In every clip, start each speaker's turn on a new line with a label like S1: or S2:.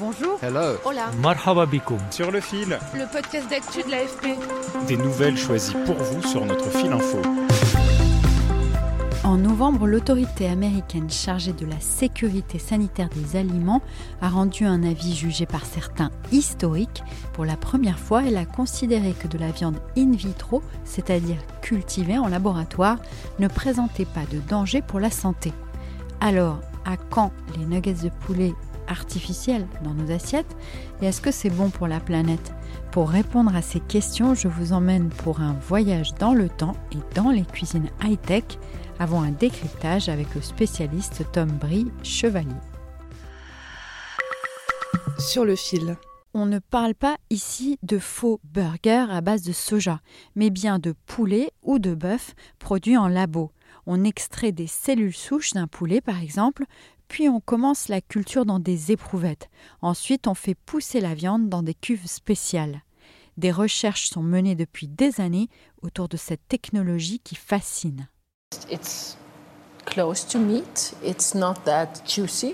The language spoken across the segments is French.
S1: Bonjour.
S2: Hello.
S1: Hola.
S3: Marhaba.
S4: Sur le fil.
S1: Le podcast d'actu de l'AFP.
S4: Des nouvelles choisies pour vous sur notre fil info.
S5: En novembre, l'autorité américaine chargée de la sécurité sanitaire des aliments a rendu un avis jugé par certains historique. Pour la première fois, elle a considéré que de la viande in vitro, c'est-à-dire cultivée en laboratoire, ne présentait pas de danger pour la santé. Alors, à quand les nuggets de poulet artificiels dans nos assiettes Et est-ce que c'est bon pour la planète? Pour répondre à ces questions, je vous emmène pour un voyage dans le temps et dans les cuisines high-tech avant un décryptage avec le spécialiste Tom Brie Chevalier.
S6: Sur le fil.
S5: On ne parle pas ici de faux burgers à base de soja, mais bien de poulet ou de bœuf produits en labo. On extrait des cellules souches d'un poulet par exemple, puis on commence la culture dans des éprouvettes. Ensuite, on fait pousser la viande dans des cuves spéciales. Des recherches sont menées depuis des années autour de cette technologie qui fascine.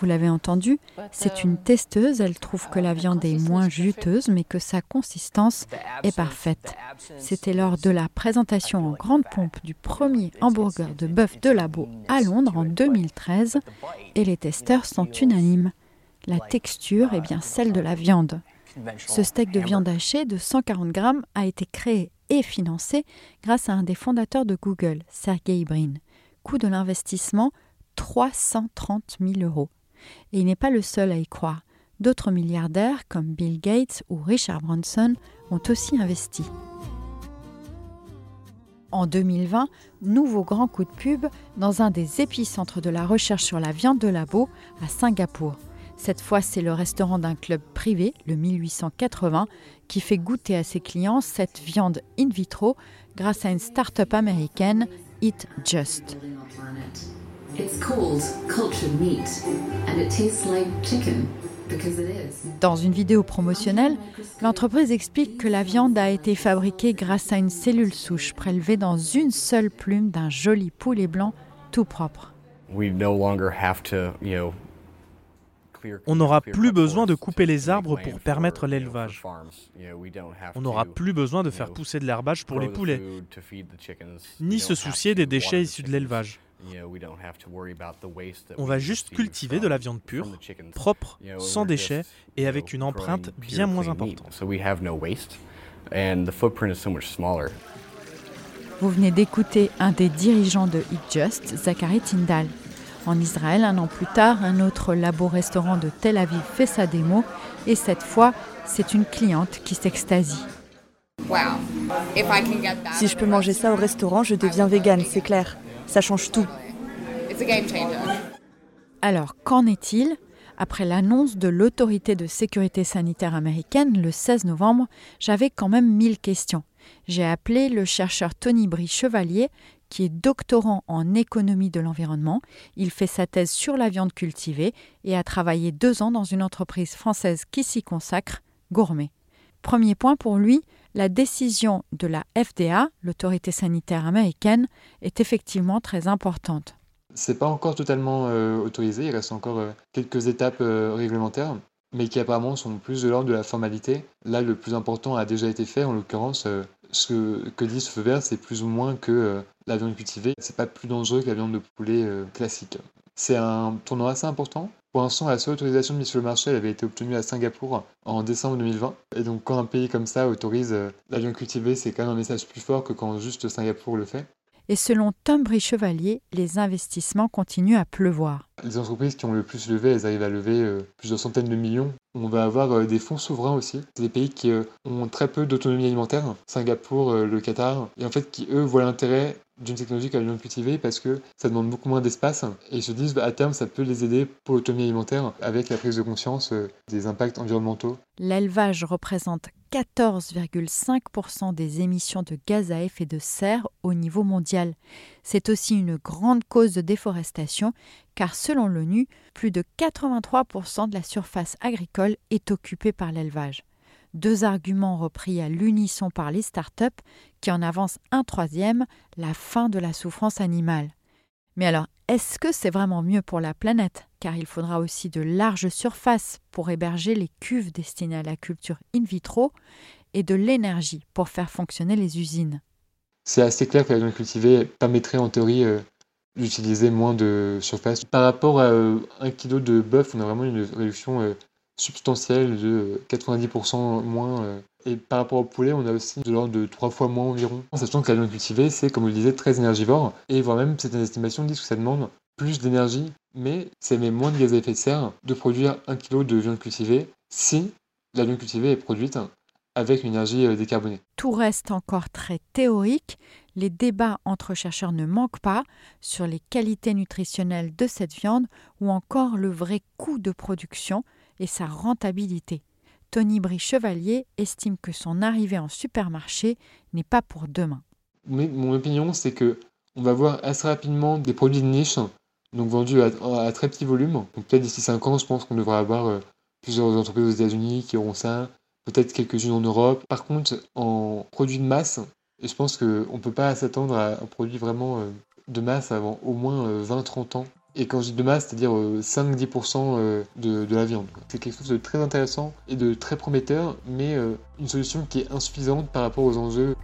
S5: Vous l'avez entendu, c'est une testeuse, elle trouve que la viande est moins juteuse mais que sa consistance est parfaite. C'était lors de la présentation en grande pompe du premier hamburger de bœuf de labo à Londres en 2013 et les testeurs sont unanimes. La texture est bien celle de la viande. Ce steak de viande hachée de 140 grammes a été créé et financé grâce à un des fondateurs de Google, Sergey Brin. De l'investissement 330 000 euros. Et il n'est pas le seul à y croire. D'autres milliardaires comme Bill Gates ou Richard Branson ont aussi investi. En 2020, nouveau grand coup de pub dans un des épicentres de la recherche sur la viande de labo à Singapour. Cette fois, c'est le restaurant d'un club privé, le 1880, qui fait goûter à ses clients cette viande in vitro grâce à une start-up américaine, Eat Just. Dans une vidéo promotionnelle, l'entreprise explique que la viande a été fabriquée grâce à une cellule souche prélevée dans une seule plume d'un joli poulet blanc tout propre.
S3: On n'aura plus besoin de couper les arbres pour permettre l'élevage. On n'aura plus besoin de faire pousser de l'herbage pour les poulets, ni se soucier des déchets issus de l'élevage. On va juste cultiver de la viande pure, propre, sans déchets et avec une empreinte bien moins importante.
S5: Vous venez d'écouter un des dirigeants de Eat Just, Zachary Tyndall. En Israël, un an plus tard, un autre labo-restaurant de Tel Aviv fait sa démo et cette fois, c'est une cliente qui s'extasie.
S6: Si je peux manger ça au restaurant, je deviens végane, c'est clair. Ça change tout.
S5: Alors, qu'en est-il? Après l'annonce de l'autorité de sécurité sanitaire américaine le 16 novembre, j'avais quand même mille questions. J'ai appelé le chercheur Tony Brie Chevalier, qui est doctorant en économie de l'environnement. Il fait sa thèse sur la viande cultivée et a travaillé deux ans dans une entreprise française qui s'y consacre, Gourmet. Premier point pour lui, la décision de la FDA, l'autorité sanitaire américaine, est effectivement très importante.
S7: C'est pas encore totalement euh, autorisé, il reste encore euh, quelques étapes euh, réglementaires, mais qui apparemment sont plus de l'ordre de la formalité. Là, le plus important a déjà été fait, en l'occurrence, ce que, dit ce feu vert, c'est plus ou moins que la viande cultivée, c'est pas plus dangereux que la viande de poulet classique. C'est un tournant assez important. Pour l'instant, la seule autorisation de mise sur le marché avait été obtenue à Singapour en décembre 2020. Et donc, quand un pays comme ça autorise la viande cultivée, c'est quand même un message plus fort que quand juste Singapour le fait.
S5: Et selon Tom Brie Chevalier, les investissements continuent à pleuvoir.
S7: Les entreprises qui ont le plus levé, elles arrivent à lever euh, plusieurs centaines de millions. On va avoir euh, des fonds souverains aussi. C'est des pays qui euh, ont très peu d'autonomie alimentaire. Singapour, le Qatar. Et en fait, qui eux voient l'intérêt d'une technologie la viande cultivée parce que ça demande beaucoup moins d'espace et ils se disent bah, à terme ça peut les aider pour l'autonomie alimentaire avec la prise de conscience des impacts environnementaux.
S5: L'élevage représente 14,5% des émissions de gaz à effet de serre au niveau mondial. C'est aussi une grande cause de déforestation car selon l'ONU, plus de 83% de la surface agricole est occupée par l'élevage. Deux arguments repris à l'unisson par les start-up qui en avancent un troisième, la fin de la souffrance animale. Mais alors, est-ce que c'est vraiment mieux pour la planète? Car il faudra aussi de larges surfaces pour héberger les cuves destinées à la culture in vitro et de l'énergie pour faire fonctionner les usines.
S7: C'est assez clair que la viande cultivée permettrait en théorie euh, d'utiliser moins de surface. Par rapport à euh, un kilo de bœuf, on a vraiment une réduction euh, substantielle de 90% moins et par rapport au poulet, on a aussi de l'ordre de 3 fois moins environ. Sachant que la viande cultivée, c'est, comme vous le disiez, très énergivore. Et voire même, certaines estimations disent que ça demande plus d'énergie, mais ça émet moins de gaz à effet de serre de produire 1 kg de viande cultivée si la viande cultivée est produite avec une énergie euh, décarbonée.
S5: Tout reste encore très théorique. Les débats entre chercheurs ne manquent pas sur les qualités nutritionnelles de cette viande ou encore le vrai coût de production et sa rentabilité. Tony Brie-Chevalier estime que son arrivée en supermarché n'est pas pour demain.
S7: Mon opinion, c'est que on va voir assez rapidement des produits de niche, donc vendus à, très petit volume. Peut-être d'ici 5 ans, je pense qu'on devrait avoir euh, plusieurs entreprises aux États-Unis qui auront ça, peut-être quelques-unes en Europe. Par contre, en produits de masse, je pense qu'on ne peut pas s'attendre à un produit vraiment euh, de masse avant au moins 20-30 euh, ans. Et quand je dis de masse, c'est-à-dire 5-10% euh, euh, de, de, la viande. C'est quelque chose de très intéressant et de très prometteur, mais euh, une solution qui est insuffisante par rapport aux enjeux.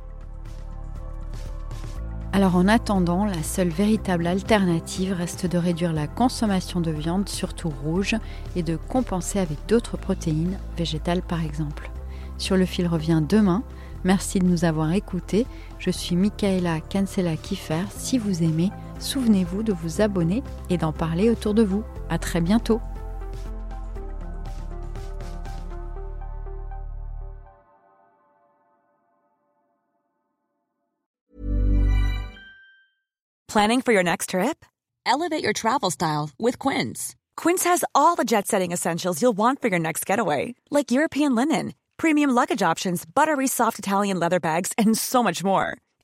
S5: Alors en attendant, la seule véritable alternative reste de réduire la consommation de viande, surtout rouge, et de compenser avec d'autres protéines, végétales par exemple. Sur le fil revient demain. Merci de nous avoir écoutés. Je suis Michaela Cancela Kiffer. Si vous aimez, souvenez-vous de vous abonner et d'en parler autour de vous. À très bientôt.
S2: Planning for your next trip? Elevate your travel style with Quince. Quince has all the jet-setting essentials you'll want for your next getaway, like European linen premium luggage options, buttery soft Italian leather bags, and so much more.